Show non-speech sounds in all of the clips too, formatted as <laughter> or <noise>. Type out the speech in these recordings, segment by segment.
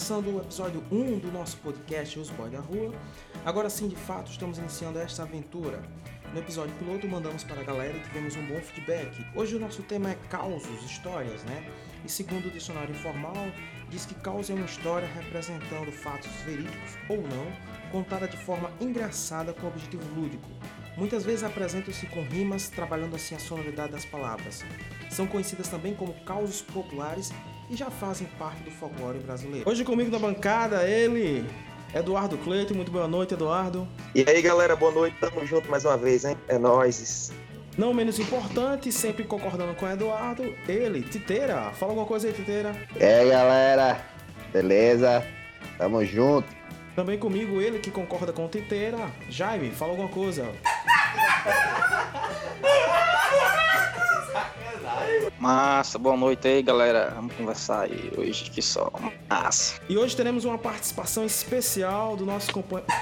começando o episódio 1 do nosso podcast Os Boys da Rua. Agora sim, de fato, estamos iniciando esta aventura. No episódio piloto, mandamos para a galera e tivemos um bom feedback. Hoje o nosso tema é causos, histórias, né? E segundo o dicionário informal, diz que caos é uma história representando fatos verídicos ou não, contada de forma engraçada com objetivo lúdico. Muitas vezes apresentam-se com rimas, trabalhando assim a sonoridade das palavras. São conhecidas também como causos populares e já fazem parte do folclore brasileiro. Hoje comigo na bancada, ele, Eduardo Cleito. Muito boa noite, Eduardo. E aí, galera, boa noite. Tamo junto mais uma vez, hein? É nóis. Não menos importante, sempre concordando com o Eduardo, ele, Titeira. Fala alguma coisa aí, Titeira. E aí, galera. Beleza? Tamo junto. Também comigo, ele que concorda com o Titeira. Jaime, fala alguma coisa. Massa, boa noite aí, galera. Vamos conversar aí hoje que só. Massa. E hoje teremos uma participação especial do nosso companheiro.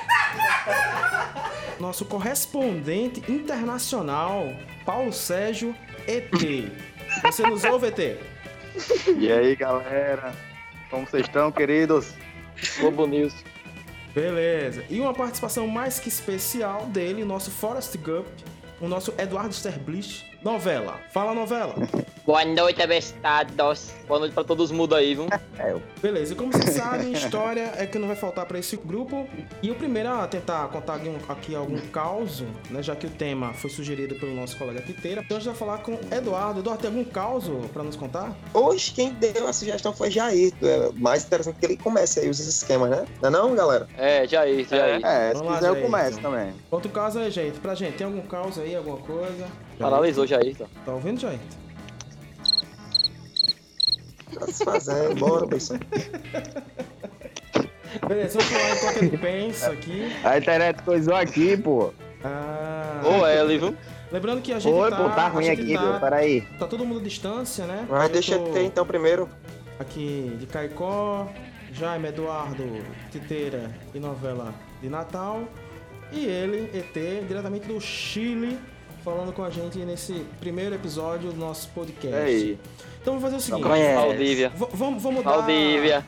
Nosso correspondente internacional, Paulo Sérgio ET. Você nos ouve, ET? E aí, galera? Como vocês estão, queridos? Globo News. Beleza. E uma participação mais que especial dele, nosso Forrest Gump, o nosso Eduardo Sterblich. Novela. Fala, novela. Boa noite, abestados. Boa noite pra todos mudos aí, viu? <laughs> Beleza, e como vocês sabem, história é que não vai faltar para esse grupo. E o primeiro a tentar contar aqui, um- aqui algum caos, né? Já que o tema foi sugerido pelo nosso colega Piteira. Então a gente vai falar com Eduardo. Eduardo, tem algum caos para nos contar? Hoje quem deu a sugestão foi Jair. É mais interessante que ele comece aí os esquemas, né? Não é não, galera? É, já aí, já aí. É, se Vamos lá, quiser eu Jair, começo então. também. Conta o caso aí, gente. Pra gente, tem algum caos aí, alguma coisa? Paralisou aí, tá? Tá ouvindo, Jair? Tá se fazendo, bora, pessoal. Beleza, vamos falar enquanto ele pensa aqui. A internet coisou aqui, pô. Ah, Ô, L, viu? lembrando que a gente Oi, tá... pô, tá ruim aqui, tá, pô. Peraí. tá todo mundo à distância, né? Mas Eu deixa tô ter então primeiro. Aqui de Caicó, Jaime Eduardo, Titeira e novela de Natal. E ele, ET, diretamente do Chile, falando com a gente nesse primeiro episódio do nosso podcast. E aí? Então vamos fazer o seguinte. Valdívia. Vamos, vamos dar, Valdívia.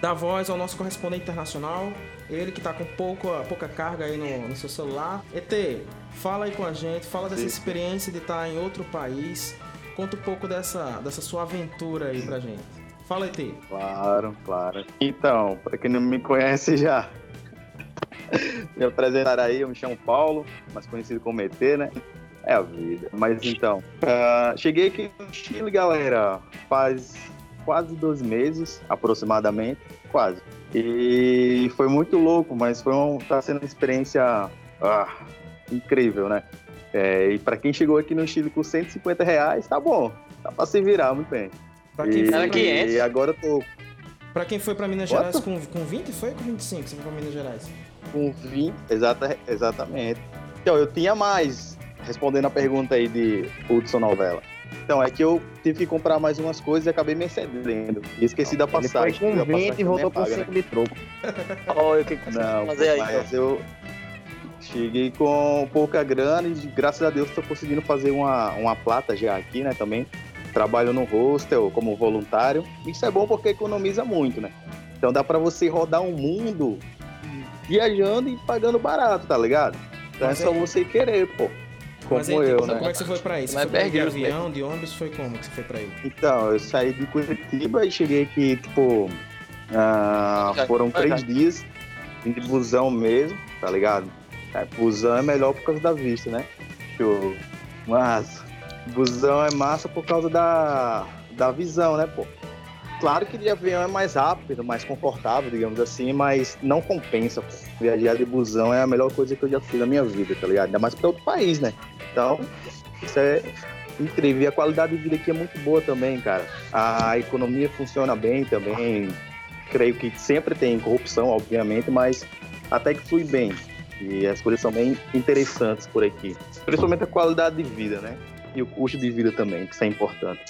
dar voz ao nosso correspondente internacional. Ele que tá com pouco, pouca carga aí no, no seu celular. ET, fala aí com a gente, fala dessa Sim. experiência de estar em outro país. Conta um pouco dessa, dessa sua aventura aí pra gente. Fala, ET. Claro, claro. Então, pra quem não me conhece já, me apresentar aí, eu me chamo Paulo, mais conhecido como ET, né? É a vida. Mas então, ah, cheguei aqui no Chile, galera, faz quase dois meses, aproximadamente, quase. E foi muito louco, mas foi um, tá sendo uma experiência ah, incrível, né? É, e pra quem chegou aqui no Chile com 150 reais, tá bom, dá pra se virar muito bem. Pra quem, E, foi, Era 500. e agora eu tô pra quem foi pra Minas What? Gerais com, com 20, foi com 25 você foi pra Minas Gerais? Com 20. Exata, exatamente. Então, eu tinha mais, respondendo a pergunta aí de Hudson Novela. Então, é que eu tive que comprar mais umas coisas e acabei me excedendo. E esqueci da passagem. Ele foi com passagem 20 e voltou com também é paga, 5 de troco. <laughs> Olha o que né? Não, fazer aí, mas então. eu cheguei com pouca grana e graças a Deus estou conseguindo fazer uma, uma plata já aqui, né, também. Trabalho no hostel como voluntário. Isso é bom porque economiza muito, né? Então dá para você rodar um mundo viajando e pagando barato, tá ligado? Então Mas é só aí- você querer, pô. Como Mas aí, eu, como né? é que você foi pra aí? Você Mas foi de avião, de ônibus, foi como que você foi pra aí? Então, eu saí de Curitiba e cheguei aqui, tipo, ah, foram três dias de busão mesmo, tá ligado? É, busão é melhor por causa da vista, né? Show. Mas busão é massa por causa da, da visão, né, pô? Claro que de avião é mais rápido, mais confortável, digamos assim, mas não compensa, pô. Viajar de busão é a melhor coisa que eu já fiz na minha vida, tá ligado? Ainda mais pra outro país, né? Então, isso é incrível. E a qualidade de vida aqui é muito boa também, cara. A economia funciona bem também. Creio que sempre tem corrupção, obviamente, mas até que flui bem. E as coisas são bem interessantes por aqui. Principalmente a qualidade de vida, né? E o custo de vida também, que isso é importante.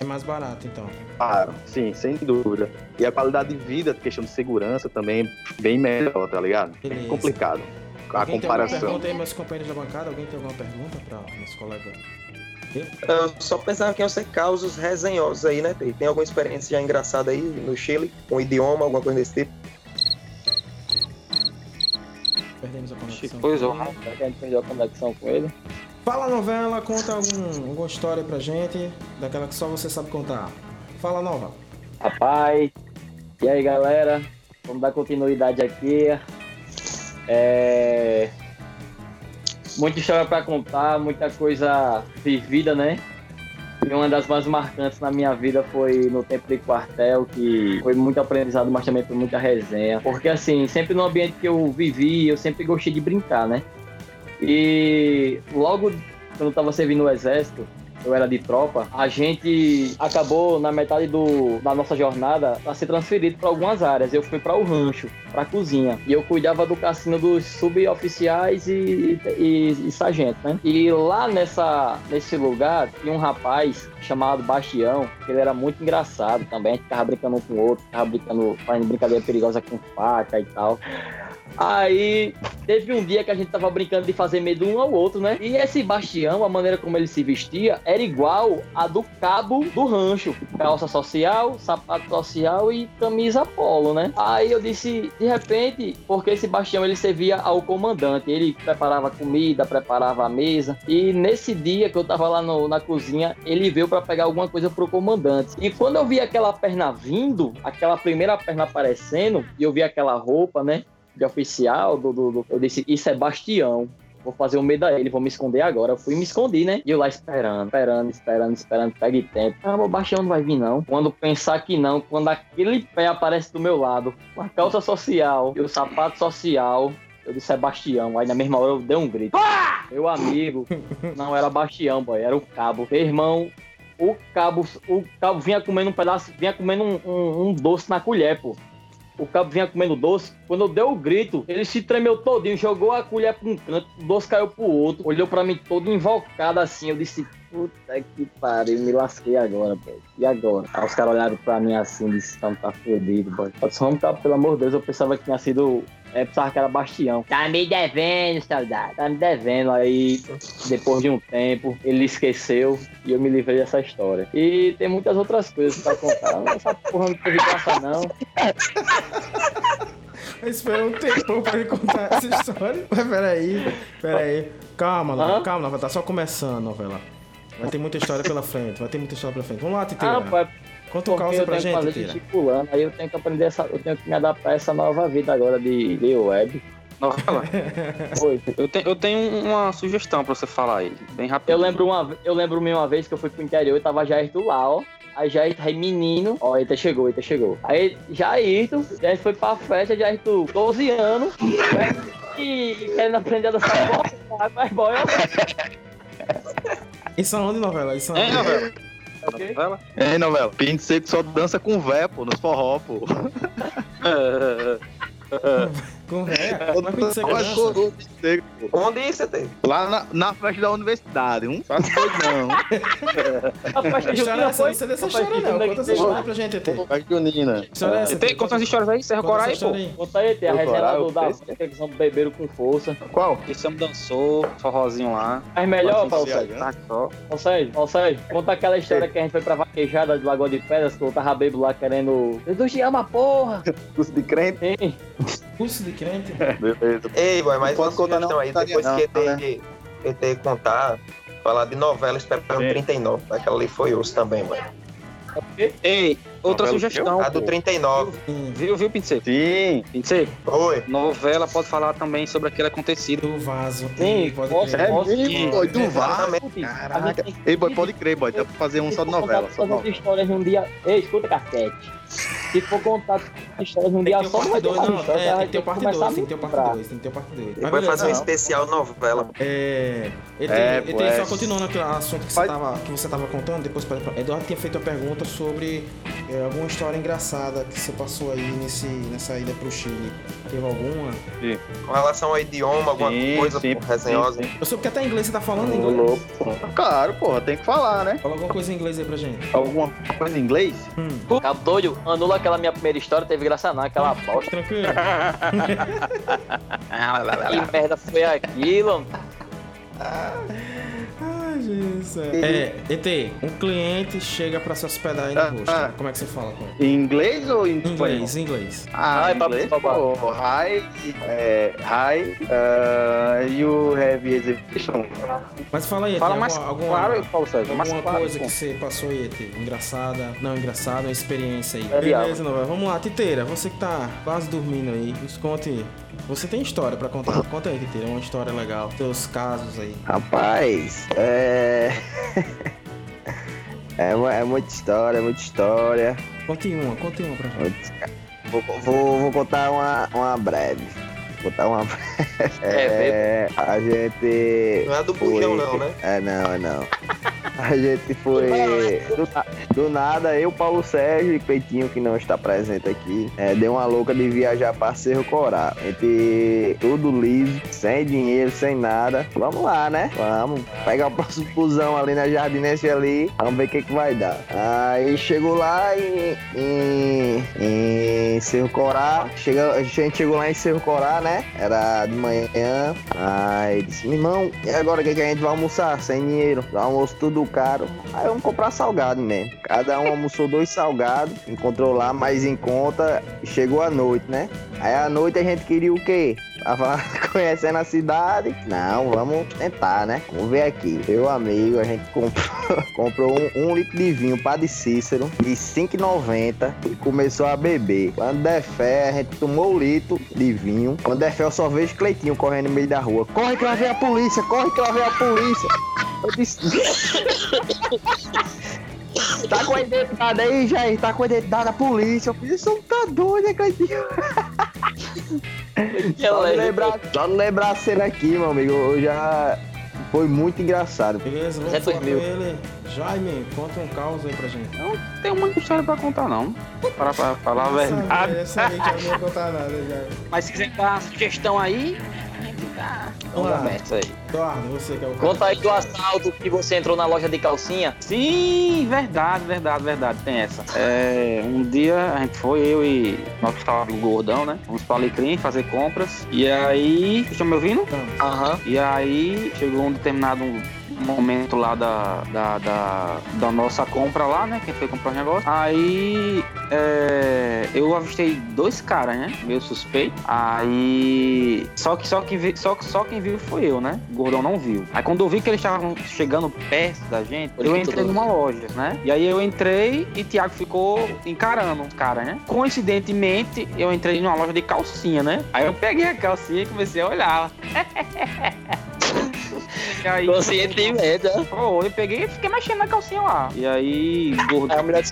É mais barato, então. Claro, sim, sem dúvida. E a qualidade de vida, questão de segurança também, bem melhor, tá ligado? É Beleza. complicado. A Alguém tem alguma comparação. pergunta aí, meus companheiros da bancada? Alguém tem alguma pergunta para nosso colega Eu só pensava que iam ser causos resenhosos aí, né? Tem alguma experiência já engraçada aí no Chile, com idioma, alguma coisa desse tipo? Perdemos a conexão. Pois que a gente perdeu a conexão com ele? Fala novela, conta algum, alguma história pra gente, daquela que só você sabe contar. Fala nova. Rapaz, e aí galera, vamos dar continuidade aqui. É... Muita história para contar, muita coisa vivida, né? E uma das mais marcantes na minha vida foi no tempo de quartel, que foi muito aprendizado, mas também foi muita resenha. Porque assim, sempre no ambiente que eu vivi, eu sempre gostei de brincar, né? E logo quando eu tava servindo o exército, eu era de tropa, a gente acabou na metade do, da nossa jornada a ser transferido para algumas áreas. Eu fui para o rancho, para a cozinha, e eu cuidava do cassino dos suboficiais e, e, e sargento, né? E lá nessa, nesse lugar tinha um rapaz chamado Bastião, ele era muito engraçado também, a gente ficava brincando um com o outro, ficava brincando, fazendo brincadeira perigosa com faca e tal. Aí teve um dia que a gente tava brincando de fazer medo um ao outro, né? E esse Bastião, a maneira como ele se vestia, era igual a do cabo do rancho. Calça social, sapato social e camisa polo, né? Aí eu disse, de repente, porque esse Bastião ele servia ao comandante, ele preparava comida, preparava a mesa. E nesse dia que eu tava lá no- na cozinha, ele veio pra pegar alguma coisa pro comandante. E quando eu vi aquela perna vindo, aquela primeira perna aparecendo, e eu vi aquela roupa, né? De oficial, do, do- do- eu disse, isso é Bastião. Vou fazer o medo a ele, vou me esconder agora. Eu fui me escondi, né? E eu lá esperando, esperando, esperando, esperando, pegue tempo. Ah, o Bastião não vai vir, não. Quando pensar que não, quando aquele pé aparece do meu lado, com a calça social e o sapato social, eu disse, é Bastião. Aí na mesma hora eu dei um grito. Meu amigo, não era Bastião, boy, era o cabo. Meu irmão, o cabo, o cabo vinha comendo um pedaço, vinha comendo um, um- um doce na colher, pô. O cabo vinha comendo doce. Quando eu dei o grito, ele se tremeu todinho, jogou a colher pra um canto, o doce caiu pro outro, olhou pra mim todo invocado assim. Eu disse, puta que pariu, me lasquei agora, boy. E agora? Aí os caras olharam pra mim assim, disse, não, tá fodido, boy. Eu disse, vamos, pelo amor de Deus, eu pensava que tinha sido. É, pensava que era Bastião. Tá me devendo, saudade. Tá me devendo. Aí, depois de um tempo, ele esqueceu e eu me livrei dessa história. E tem muitas outras coisas pra contar. Essa porra não teve graça, não. <laughs> Eu esperei um tempão pra ele contar essa história. <laughs> Mas peraí, peraí. Calma, novela, Hã? calma, novela. Tá só começando, novela. Vai ter muita história pela frente, vai ter muita história pela frente. Vamos lá, Titeira. Ah, pai, Conta o porque causa eu pra gente, fazer pulando, aí eu tenho que aprender essa, eu tenho que me adaptar a essa nova vida agora de, de web. Novela. <laughs> Oi. Eu, te- eu tenho uma sugestão pra você falar aí, bem rápido. Eu lembro uma, eu lembro uma vez que eu fui pro interior e tava Jairto lá, ó. Aí Jairto, aí menino, ó, Eita chegou, Eita chegou. Aí a gente foi pra festa, Jairto, 12 anos, <laughs> e querendo aprender a dançar bola, mas boy, Isso aonde, novela? Isso Hein, aonde? novela? Ok. Novela? Ei, novela. Pinto seco só dança com vé, pô, nos forró, pô. <laughs> <laughs> Com véia? Seco, pô. Onde isso tem? Lá na, na festa da universidade, um faz não. <laughs> A festa é junina foi? Não sei dessa A festa história, não. junina Conta que essa história pra gente. Festa junina. É? Tem, conta as histórias aí, Serra Conta Corai, pô. Conta aí, tem a resenha do, da que eles beberam com força. Qual? Que Sam dançou, forrozinho lá. Mas melhor, Paulo Sérgio. né? Tá só. Paulo Sérgio, Paulo Sérgio, conta aquela história que a gente foi pra vaquejada de Lagoa de Pedras, que eu tava bebo lá querendo. Jesus te ama, porra! Curso de crente? Hein? <laughs> Curso de crente? <laughs> Beleza. Ei, boy, mas pode contar não, aí, depois não, que né? ET, ET contar, falar de novela Esperando Sim. 39. Aquela ali foi osso também, mano. Ei, outra sugestão. A do pô. 39. Sim. Viu, viu, Pinseco? Sim. Pinseco, Oi. novela pode falar também sobre aquele acontecido. Do vaso. Sim, pode posso- crer. posso- É mesmo, boy, do. Exatamente. Caraca. Ei, boy, pode crer, boy. Dá pra fazer um só de novela. Só de novela. histórias num dia. Ei, escuta, cacete. Se for contar histórias num Tem dia que ter só, o não parte vai ter 2, mais não. história. É, vai tem que ter o que parte começar 2, tem que ter o parte pra- 2, tem que ter o parte 2. Depois fazer um especial novela. É. ET, É, pô, é. só continuando aquele assunto que você, tava, que você tava contando, depois Eduardo tinha feito a pergunta sobre é, alguma história engraçada que você passou aí nesse, nessa ida pro Chile. Teve alguma? Com relação ao idioma, alguma Sim, coisa sim, pô, resenhosa. sim, Eu soube que até inglês você tá falando inglês. louco, pô. Claro, porra, tem que falar, né? Fala alguma coisa em inglês aí pra gente. Alguma coisa em inglês? Hum, Cabo doido, anula aquela minha primeira história, teve graça não, aquela bosta. tranquilo. <laughs> Que merda foi aquilo? Ai, Isso. É, ET, um cliente chega pra se hospedar aí no Ah, rosto. ah. Como é que você fala com ele? Em inglês ou em Inglês, inglês. Ah, em papo, inglês? Pô, hi, é, hi, uh, you have exhibition. Mas fala aí, ET, Fala alguma, mais alguma, claro, Paulo Sérgio, mais alguma claro. coisa que você passou aí, ET? Engraçada? Não, engraçada, uma experiência aí. É. Beleza, Nova. Vamos lá, Titeira, você que tá quase dormindo aí, nos conte. Você tem história pra contar? Conta aí, Titeira, uma história legal. Teus casos aí. Rapaz, é. <laughs> É, mu- é muita história, muita história. Conte uma, conte uma pra gente. Vou, vou, vou contar uma, uma breve. Vou contar uma <laughs> breve. É, a gente. Não é do foi- bujão, não, né? É, não, é não. <laughs> A gente foi. Do, do nada, eu, Paulo Sérgio e Cleitinho, que não está presente aqui, é, deu uma louca de viajar para Cerro Corá. A gente, tudo liso, sem dinheiro, sem nada. Vamos lá, né? Vamos. Pegar o próximo fusão ali na Jardinense ali. Vamos ver o que, que vai dar. Aí chegou lá em, em, em Cerro Corá. Chega, a gente chegou lá em Cerro Corá, né? Era de manhã. Aí disse, irmão, e agora o que, que a gente vai almoçar? Sem dinheiro. Almoço tudo caro. Aí vamos comprar salgado mesmo. Cada um almoçou dois salgados. Encontrou lá mais em conta. Chegou a noite, né? Aí à noite a gente queria o quê? Tava <laughs> conhecendo a cidade. Não, vamos tentar, né? Vamos ver aqui. Meu amigo, a gente comprou, <laughs> comprou um, um litro de vinho para de Cícero de 5,90 e começou a beber. Quando der fé, a gente tomou o litro de vinho. Quando der fé, eu só vejo Cleitinho correndo no meio da rua. Corre que lá vem a polícia, corre que lá vem a polícia. <laughs> Eu disse. Tá com a identidade aí, Jair? Tá com a identidade da polícia. Eu fiz, isso tá doido, né, Cleitinho? Só não lembrar, só não lembrar a cena aqui, meu amigo. Eu já. Foi muito engraçado. Beleza, vamos falar com 2000. ele. Jaime, conta um caos aí pra gente. Tem muita história pra contar, não. Para pra falar a verdade. eu sabia que eu não ia contar nada, Jaime. Mas se quiser dar uma sugestão aí, a gente tá Vamos lá. aí. Eduardo, você que é o cara. Conta aí do assalto que você entrou na loja de calcinha. Sim, verdade, verdade, verdade, tem essa. É, um dia a gente foi, eu e nós que estávamos gordão, né? Fomos pra Alecrim fazer compras. E aí. Vocês estão me ouvindo? Aham. E aí chegou um determinado momento lá da, da, da, da nossa compra lá, né? Que a gente foi comprar um negócio. Aí é, eu avistei dois caras, né? Meio suspeito. Aí. Só que só quem, vi, só, só quem viu foi eu, né? O gordão não viu. Aí quando eu vi que eles estavam chegando perto da gente, eu entrei numa loja, né? E aí eu entrei e Thiago ficou encarando o cara, né? Coincidentemente, eu entrei numa loja de calcinha, né? Aí eu peguei a calcinha e comecei a olhar. <laughs> E aí, Conscientemente, né? Pô, eu peguei e fiquei mexendo na calcinha lá. E aí, gordão, Aí a mulher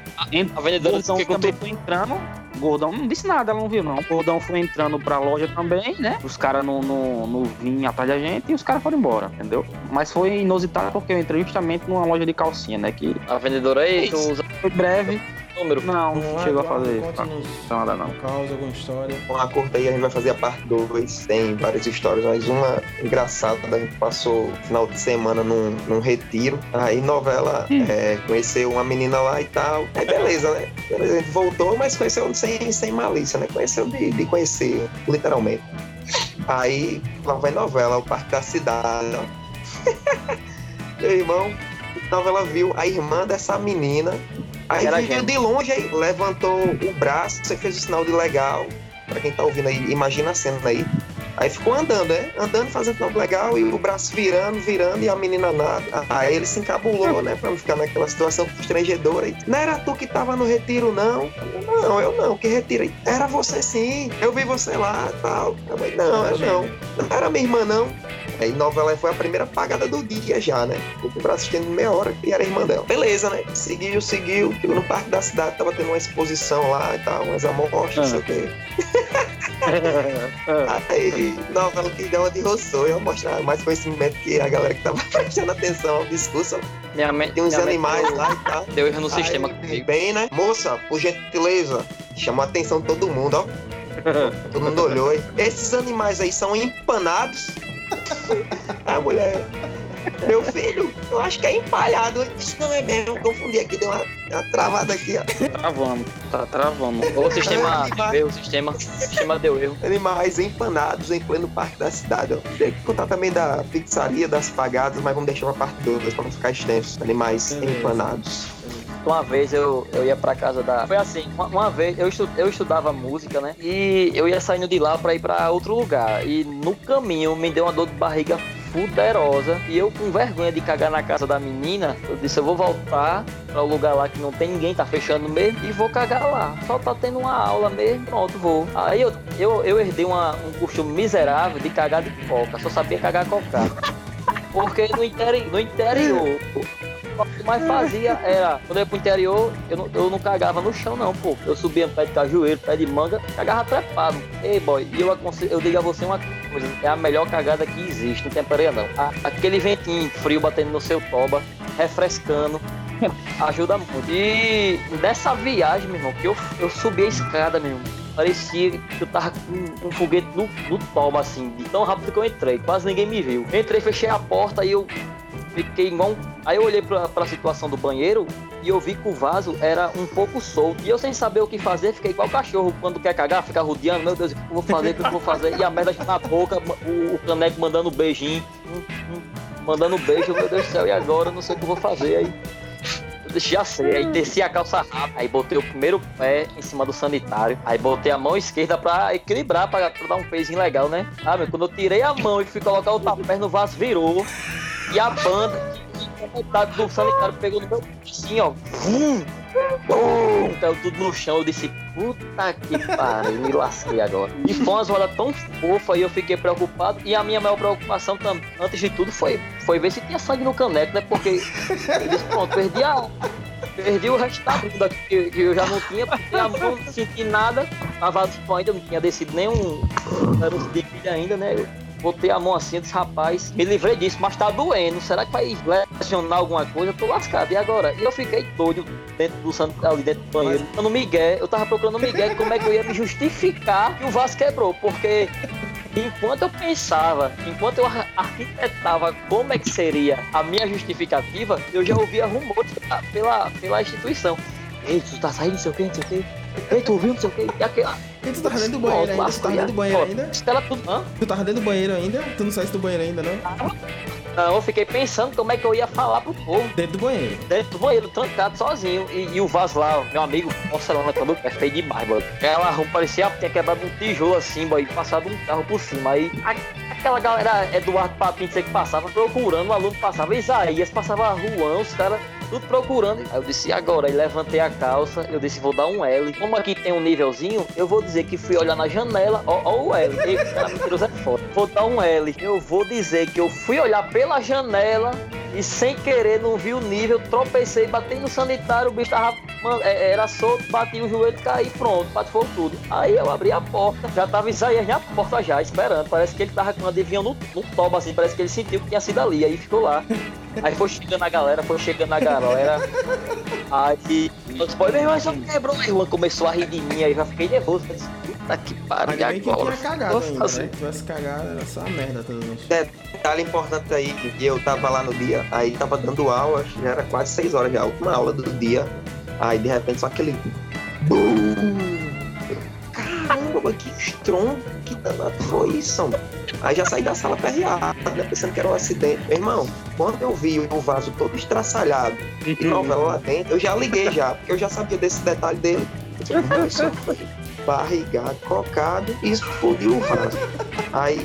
a vendedora gordão que também foi entrando. Gordão não disse nada, ela não viu, não. O gordão foi entrando pra loja também, né? Os caras não no, no vinham atrás da gente e os caras foram embora, entendeu? Mas foi inusitado porque eu entrei justamente numa loja de calcinha, né? Que A vendedora aí, tu usa foi breve. Número. Não, não chegou a fazer Conte-nos nada, não. um caos, alguma história. Com a corta aí a gente vai fazer a parte 2. Tem várias histórias, mas uma engraçada. A gente passou final de semana num, num retiro. Aí novela é, conheceu uma menina lá e tal. Aí beleza, né? Beleza, a gente voltou, mas conheceu sem, sem malícia, né? Conheceu de, de conhecer, literalmente. Aí lá vai novela, o Parque da Cidade. ó. <laughs> Meu irmão, novela viu a irmã dessa menina. Aí Era viu gêmeo. de longe, aí levantou o braço, você fez o sinal de legal. Pra quem tá ouvindo aí, imagina a cena aí. Aí ficou andando, né? Andando, fazendo sinal de legal e o braço virando, virando e a menina nada. Aí ele se encabulou, né? Pra não ficar naquela situação constrangedora. E, não era tu que tava no retiro, não? Não, eu não. Que retiro? aí? Era você sim. Eu vi você lá tal. Não, eu não. Não era minha irmã, não. Aí novela foi a primeira pagada do dia já, né? Ficou com o braço estendendo meia hora e era a irmã dela. Beleza, né? Seguiu, seguiu. Chegou no parque da cidade, tava tendo uma exposição lá e tal, umas amostras, não sei o quê. <laughs> Aí, novela que deu uma de roçou, eu mostrar mais conhecimento que a galera que tava <laughs> prestando atenção ao discurso. Minha mente. Tem uns minha animais lá e tal. Deu erro no sistema Aí, comigo. Bem, né? Moça, por gentileza, chamou a atenção de todo mundo, ó. <laughs> Todo mundo olhou. hein? Esses animais aí são empanados. A mulher. Meu filho, eu acho que é empalhado. Isso não é mesmo, confundi aqui, deu uma, uma travada aqui, ó. Tá travando, tá travando. O sistema deu erro, o sistema, o sistema deu erro. Animais empanados em pleno parque da cidade, ó. Tem que contar também da pizzaria, das pagadas, mas vamos deixar uma parte 2 pra não ficar extenso. Animais Beleza. empanados. Uma vez eu, eu ia pra casa da. Foi assim, uma, uma vez eu, estu, eu estudava música, né? E eu ia saindo de lá pra ir pra outro lugar. E no caminho me deu uma dor de barriga fuderosa. E eu, com vergonha de cagar na casa da menina, eu disse: eu vou voltar pra o lugar lá que não tem ninguém, tá fechando mesmo, e vou cagar lá. Só tá tendo uma aula mesmo, pronto, vou. Aí eu, eu, eu herdei uma, um costume miserável de cagar de coca. Só sabia cagar cocada. <laughs> Porque no, interi no interior, que mais fazia era, quando eu ia pro interior, eu não, eu não cagava no chão, não, pô. Eu subia no pé de cajueiro, pé de manga, cagava trepado. Ei, boy, e eu, aconselho, eu digo a você uma coisa: é a melhor cagada que existe, não tem areia, não. A- aquele ventinho frio batendo no seu toba, refrescando. <laughs> Ajuda muito. E dessa viagem, meu irmão, que eu, eu subi a escada, meu irmão. Parecia que eu tava com um foguete no, no toba, assim, de tão rápido que eu entrei. Quase ninguém me viu. Entrei, fechei a porta e eu fiquei igual um... Aí eu olhei pra, pra situação do banheiro e eu vi que o vaso era um pouco solto. E eu sem saber o que fazer, fiquei igual cachorro quando quer cagar, fica rodeando, meu Deus, o que eu vou fazer, o que eu vou fazer? E a merda na boca, o, o caneco mandando beijinho, hum, hum, mandando beijo, meu Deus do céu, e agora? Eu não sei o que eu vou fazer. Aí já sei, aí desci a calça rápida, aí botei o primeiro pé em cima do sanitário, aí botei a mão esquerda pra equilibrar, pra, pra dar um pezinho legal, né? Ah, meu, quando eu tirei a mão e fui colocar o tapé no vaso, virou. E a banda metade do sanitário pegou no meu assim, ó. Vum, bum, caiu tudo no chão. Eu disse, puta que pariu, me lasquei agora. E foi uma zoada tão fofa e eu fiquei preocupado. E a minha maior preocupação também, antes de tudo, foi, foi ver se tinha sangue no caneco, né? Porque eu disse, pronto, perdi a. Perdi o resto da que, eu já não tinha, porque mão não senti nada. A vaso ainda não tinha descido nenhum. Era um ainda, né? Eu botei a mão assim disse, rapaz, me livrei disso, mas tá doendo. Será que vai lesionar alguma coisa? Eu tô lascado. E agora? E eu fiquei doido dentro do santo, ali dentro do banheiro. Eu no Miguel, eu tava procurando o Miguel como é que eu ia me justificar que o vaso quebrou, porque. Enquanto eu pensava, enquanto eu ar- arquitetava como é que seria a minha justificativa, eu já ouvia rumores pela, pela, pela instituição. Ei, tu tá saindo, não sei o que, não sei o que. Ei, tu ouviu, não sei o que. E E tu tava dentro do banheiro ainda? Tu tava dentro do banheiro ainda? Estela tudo. Hã? Tu tava dentro do banheiro ainda? Tu não saísse do banheiro ainda, não? Não, eu fiquei pensando como é que eu ia falar pro povo Dentro do banheiro. dentro do banheiro, trancado sozinho. E, e o vaso lá, meu amigo, nossa, lá quando é feio demais, mano. Rua parecia que tinha quebrado um tijolo assim, boy, e passado um carro por cima. Aí a- aquela galera, Eduardo Papinho, que passava procurando, o aluno passava, Isaías, passava Juan, os caras tudo procurando. Aí eu disse, e agora? Aí levantei a calça, eu disse, vou dar um L. Como aqui tem um nívelzinho, eu vou dizer que fui olhar na janela, ó, ó o L. É foda. Vou dar um L. Eu vou dizer que eu fui olhar pela janela e sem querer não vi o nível, tropecei, bati no sanitário, o bicho tava, mano, é- era solto, bati o joelho, caí, pronto, patifou tudo. Aí eu abri a porta, já tava Isaías na porta já, esperando. Parece que ele tava com uma adivinha no, no toba, assim, parece que ele sentiu que tinha sido ali, aí ficou lá. Aí foi chegando a galera, foi chegando a galera. Aí, disse, pô, meu irmão, só quebrou. Aí o Juan começou a rir de mim, aí já fiquei nervoso. Disse, puta que pariu, Ainda bem que agora. cagado Vou ainda, fazer. né? Se tivesse cagado, era só uma merda toda vez. Detalhe importante aí, que eu tava lá no dia, aí tava dando aula, acho que já era quase seis horas já, a última aula do dia. Aí de repente só aquele. Caramba, que estrondo, que danado foi isso? mano? Aí já saí da sala perreado, né, pensando que era um acidente. Meu irmão, quando eu vi o vaso todo estraçalhado e novela lá dentro, eu já liguei já, porque eu já sabia desse detalhe dele. Eu disse, "Não, isso foi barrigado, cocado e explodiu o vaso. Aí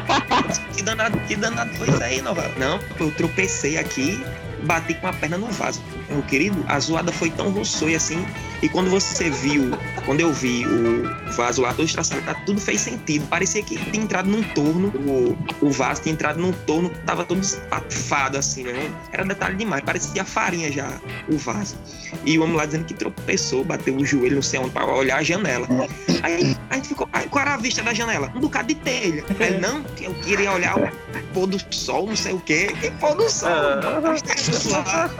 <laughs> que danado, que danado foi isso aí, novela? Não, eu tropecei aqui, bati com a perna no vaso. Meu querido, a zoada foi tão e assim. E quando você viu, quando eu vi o vaso lá todo estraçalhado, tudo fez sentido. Parecia que tinha entrado num torno, o, o vaso tinha entrado num torno, tava todo espatifado assim, né? Era detalhe demais, parecia farinha já o vaso. E o homem lá dizendo que tropeçou, bateu o joelho no céu pra olhar a janela. Aí a gente ficou, aí, qual era a vista da janela? Um bocado de telha. Aí não, eu queria olhar o pôr do sol, não sei o quê. Que pôr do sol? Lá.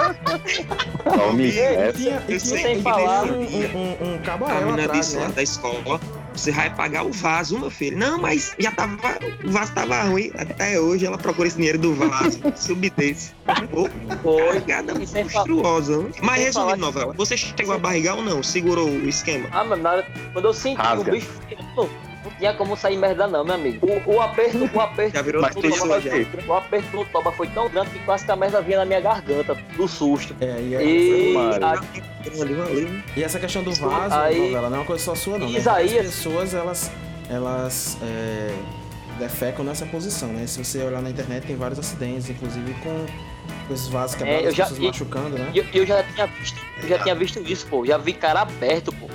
Ó, o E Miguel. tinha, e eu sei e falar. Um, um, um, um cabo A menina atrás, disse lá né? da escola, você vai pagar o vaso, meu filho. Não, mas já tava. O vaso tava ruim. Até hoje ela procura esse dinheiro do vaso. <laughs> subdesse. Ô, Foi. Cagada sem fa- monstruosa. né? Mas resumindo, novela, você chegou a barrigar ou não? Segurou o esquema? Ah, mas nada. Quando eu senti Rasga. o bicho, tinha como sair merda não, meu amigo. O, o aperto, o aperto. Tudo toba foi o aperto do toba foi tão grande que quase que a merda vinha na minha garganta, do susto. É, e, E, Mano. a- ali, ali. e essa questão do vaso, Aí- novela, não é uma coisa só sua, não. Né? Isaías- As pessoas, elas, elas é, defecam nessa posição, né? Se você olhar na internet, tem vários acidentes, inclusive com, com esses vasos quebrados, É, eu as já- pessoas e- machucando, né? E eu, eu já tinha visto, eu já tinha visto isso, pô. Já vi cara aberto, pô.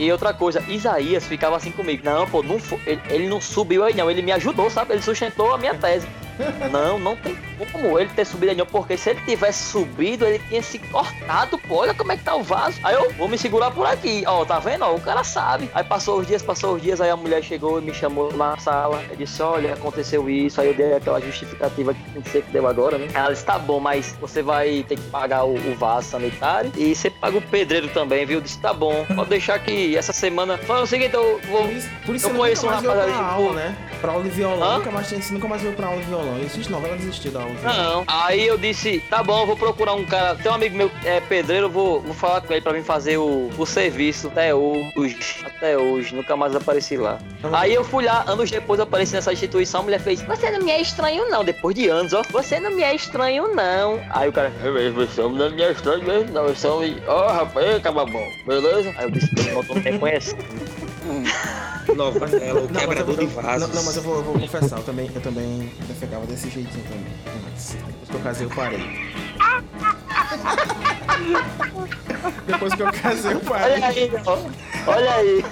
E outra coisa, Isaías ficava assim comigo. Não, pô, não ele, ele não subiu aí não, ele me ajudou, sabe? Ele sustentou a minha tese. <laughs> Não, não tem como ele ter subido aí não, porque se ele tivesse subido, ele tinha se cortado, pô. Olha como é que tá o vaso. Aí eu vou me segurar por aqui. Ó, tá vendo? Ó, o cara sabe. Aí passou os dias, passou os dias, aí a mulher chegou e me chamou na sala. Eu disse, olha, aconteceu isso. Aí eu dei aquela justificativa que que ser que deu agora, né? Ela disse, tá bom, mas você vai ter que pagar o, o vaso sanitário e você paga o pedreiro também, viu? Eu disse, tá bom, pode <laughs> deixar que essa semana. Foi o seguinte, eu vou. Por isso, por isso Eu conheço um rapaz ali, aula, pô. né? Pra aula de violão, Hã? nunca mais, você nunca mais veio pra aula de violão. Existe novela desistiu da aula violão. Não. Aí eu disse, tá bom, eu vou procurar um cara. Tem um amigo meu, é pedreiro, eu vou, vou falar com ele pra vir fazer o, o serviço até hoje. Até hoje, nunca mais apareci lá. Aí eu fui lá, anos depois eu apareci nessa instituição, a mulher fez, você não me é estranho não, depois de anos, ó. Você não me é estranho não. Aí o cara, "É, você não me é estranho mesmo, não. Eu sou, ó rapaz, acaba bom, beleza? Aí eu disse, não me conhece. <laughs> Novela, o Não, mas eu quebrador vou- de vasos. Não, não, mas eu vou, eu vou confessar, eu também, eu também defecava desse jeitinho também. Mas depois que eu casei, eu parei. <laughs> depois que eu casei, eu parei. Olha aí, ó. Olha aí.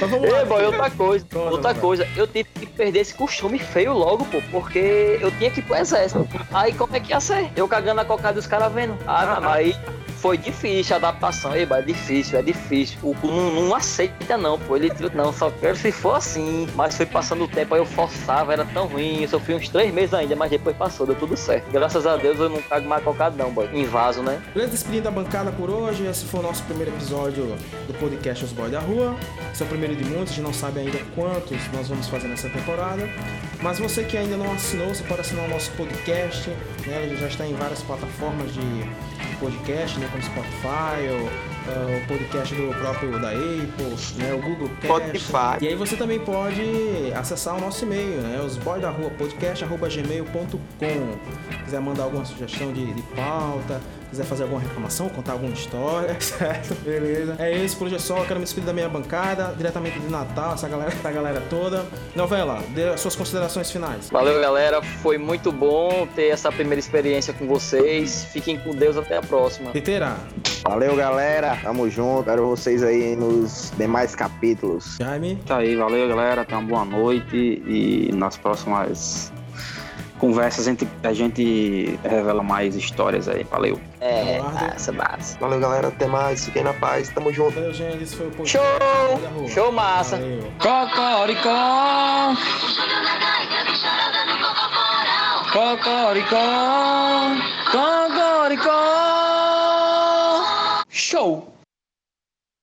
Mas vamos lá. Ei, boy, outra coisa, Conta, outra coisa, eu tive que perder esse costume feio logo, pô, porque eu tinha que ir pro exército. Aí como é que ia ser? Eu cagando a cocada dos caras vendo. Ah, mas aí foi difícil a adaptação, boy, é difícil, é difícil. O não, não aceita não, pô, ele não, só quero se for assim. Mas foi passando o tempo, aí eu forçava, era tão ruim, eu sofri uns três meses ainda, mas depois passou, deu tudo certo. Graças a Deus eu não cago mais cocada não, boy, em vaso, né? Beleza, despedindo a bancada por hoje. Esse foi o nosso primeiro episódio do podcast Os Boys da Rua. Esse é o primeiro de muitos, a gente não sabe ainda quantos nós vamos fazer nessa temporada. Mas você que ainda não assinou, você pode assinar o nosso podcast. Né? Ele já está em várias plataformas de podcast, né? como Spotify, ou, ah, o podcast do próprio da Apple, né? o Google Cast. Spotify. E aí você também pode acessar o nosso e-mail, né? Os boys da rua podcast@gmail.com. Quiser mandar alguma sugestão de, de pauta, quiser fazer alguma reclamação, contar alguma história, <laughs> certo? Beleza. É isso, por hoje é só. Eu quero me despedir da minha bancada, diretamente de Natal, essa galera, essa galera toda. Novela, dê as suas considerações finais. Valeu, galera. Foi muito bom ter essa primeira experiência com vocês. Fiquem com Deus até a próxima. Liteira, Valeu, galera. Tamo junto. Quero vocês aí nos demais capítulos. Jaime, Tá aí, valeu galera, tenha uma boa noite e nas próximas conversas entre a gente revela mais histórias aí. Valeu. É, tá, essa é base. Valeu, galera. Até mais. Fiquem na paz. Tamo junto. Valeu, gente. Esse foi o. Show! Show massa. Cocoricó! Cocoricó! Cocoricó! Show!